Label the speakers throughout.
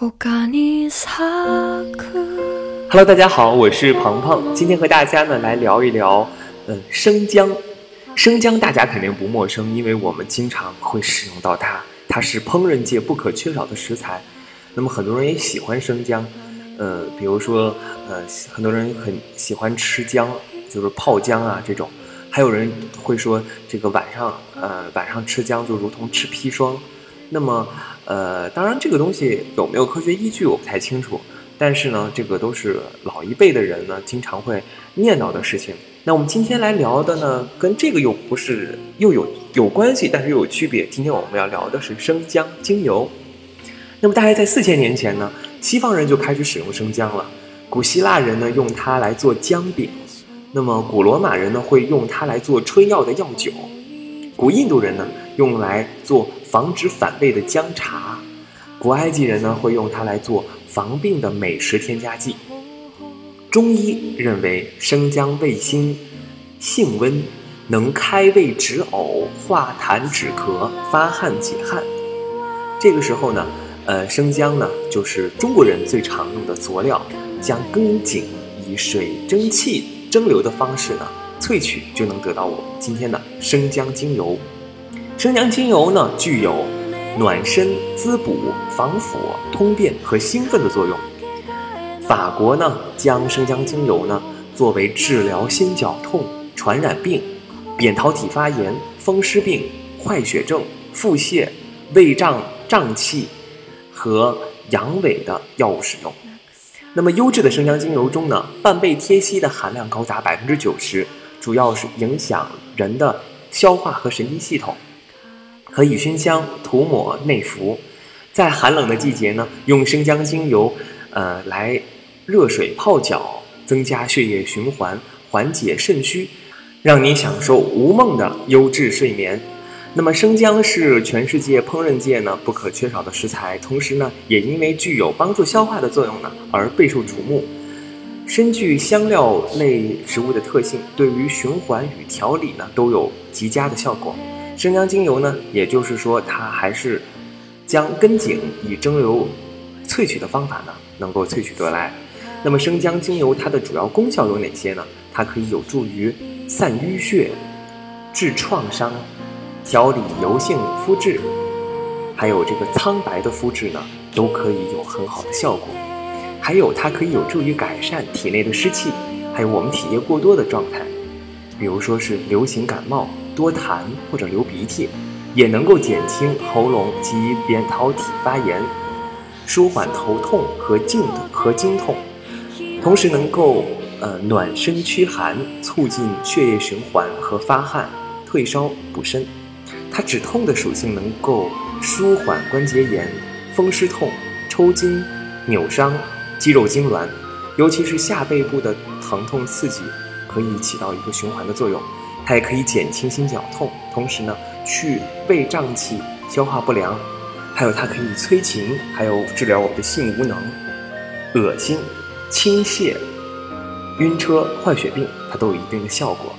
Speaker 1: Hello，大家好，我是鹏鹏，今天和大家呢来聊一聊，嗯，生姜。生姜大家肯定不陌生，因为我们经常会使用到它，它是烹饪界不可缺少的食材。那么很多人也喜欢生姜，呃，比如说，呃，很多人很喜欢吃姜，就是泡姜啊这种。还有人会说，这个晚上，呃，晚上吃姜就如同吃砒霜。那么，呃，当然这个东西有没有科学依据我不太清楚，但是呢，这个都是老一辈的人呢经常会念叨的事情。那我们今天来聊的呢，跟这个又不是又有有关系，但是又有区别。今天我们要聊的是生姜精油。那么大概在四千年前呢，西方人就开始使用生姜了。古希腊人呢用它来做姜饼。那么，古罗马人呢会用它来做春药的药酒，古印度人呢用来做防止反胃的姜茶，古埃及人呢会用它来做防病的美食添加剂。中医认为生姜味辛，性温，能开胃止呕、化痰止咳、发汗解汗。这个时候呢，呃，生姜呢就是中国人最常用的佐料，将根茎以水蒸气。蒸馏的方式呢，萃取就能得到我们今天的生姜精油。生姜精油呢，具有暖身、滋补、防腐、通便和兴奋的作用。法国呢，将生姜精油呢作为治疗心绞痛、传染病、扁桃体发炎、风湿病、坏血症、腹泻、胃胀胀气和阳痿的药物使用。那么优质的生姜精油中呢，半倍萜烯的含量高达百分之九十，主要是影响人的消化和神经系统，可以熏香、涂抹、内服。在寒冷的季节呢，用生姜精油，呃，来热水泡脚，增加血液循环，缓解肾虚，让你享受无梦的优质睡眠。那么生姜是全世界烹饪界呢不可缺少的食材，同时呢也因为具有帮助消化的作用呢而备受瞩目。深具香料类植物的特性，对于循环与调理呢都有极佳的效果。生姜精油呢，也就是说它还是将根茎以蒸馏萃取的方法呢能够萃取得来。那么生姜精油它的主要功效有哪些呢？它可以有助于散淤血、治创伤。调理油性肤质，还有这个苍白的肤质呢，都可以有很好的效果。还有它可以有助于改善体内的湿气，还有我们体液过多的状态，比如说是流行感冒、多痰或者流鼻涕，也能够减轻喉咙及扁桃体发炎，舒缓头痛和颈和经痛，同时能够呃暖身驱寒，促进血液循环和发汗、退烧补身。它止痛的属性能够舒缓关节炎、风湿痛、抽筋、扭伤、肌肉痉挛，尤其是下背部的疼痛刺激，可以起到一个循环的作用。它也可以减轻心绞痛，同时呢，去胃胀气、消化不良，还有它可以催情，还有治疗我们的性无能、恶心、倾泻、晕车、坏血病，它都有一定的效果。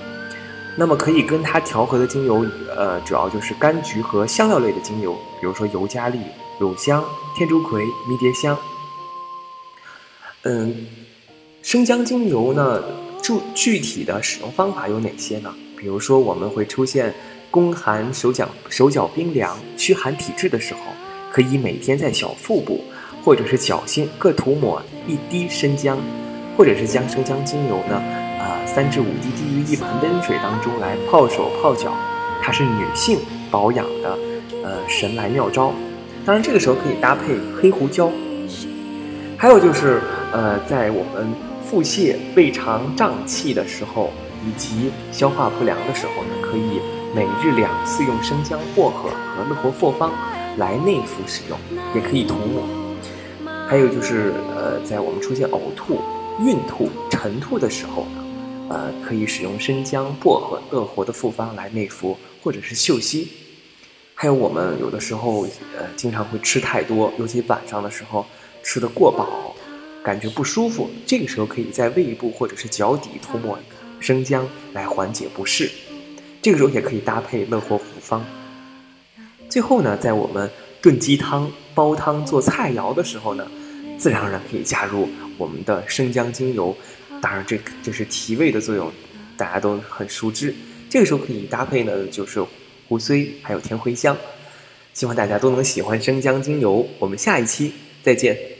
Speaker 1: 那么可以跟它调和的精油，呃，主要就是柑橘和香料类的精油，比如说尤加利、乳香、天竺葵、迷迭香。嗯，生姜精油呢，具具体的使用方法有哪些呢？比如说我们会出现宫寒、手脚手脚冰凉、虚寒体质的时候，可以每天在小腹部或者是脚心各涂抹一滴生姜，或者是将生姜精油呢。啊三至五滴滴于一盆温水当中来泡手泡脚，它是女性保养的呃神来妙招。当然这个时候可以搭配黑胡椒。还有就是呃在我们腹泻、胃肠胀气的时候，以及消化不良的时候呢，可以每日两次用生姜、薄荷和乐活复方来内服使用，也可以涂抹。还有就是呃在我们出现呕吐、孕吐、晨吐的时候呢。呃，可以使用生姜、薄荷、乐活的复方来内服，或者是嗅吸。还有我们有的时候，呃，经常会吃太多，尤其晚上的时候吃的过饱，感觉不舒服。这个时候可以在胃部或者是脚底涂抹生姜来缓解不适。这个时候也可以搭配乐活复方。最后呢，在我们炖鸡汤、煲汤、做菜肴的时候呢，自然而然可以加入我们的生姜精油。当然，这这是提味的作用，大家都很熟知。这个时候可以搭配呢，就是胡荽还有甜茴香。希望大家都能喜欢生姜精油。我们下一期再见。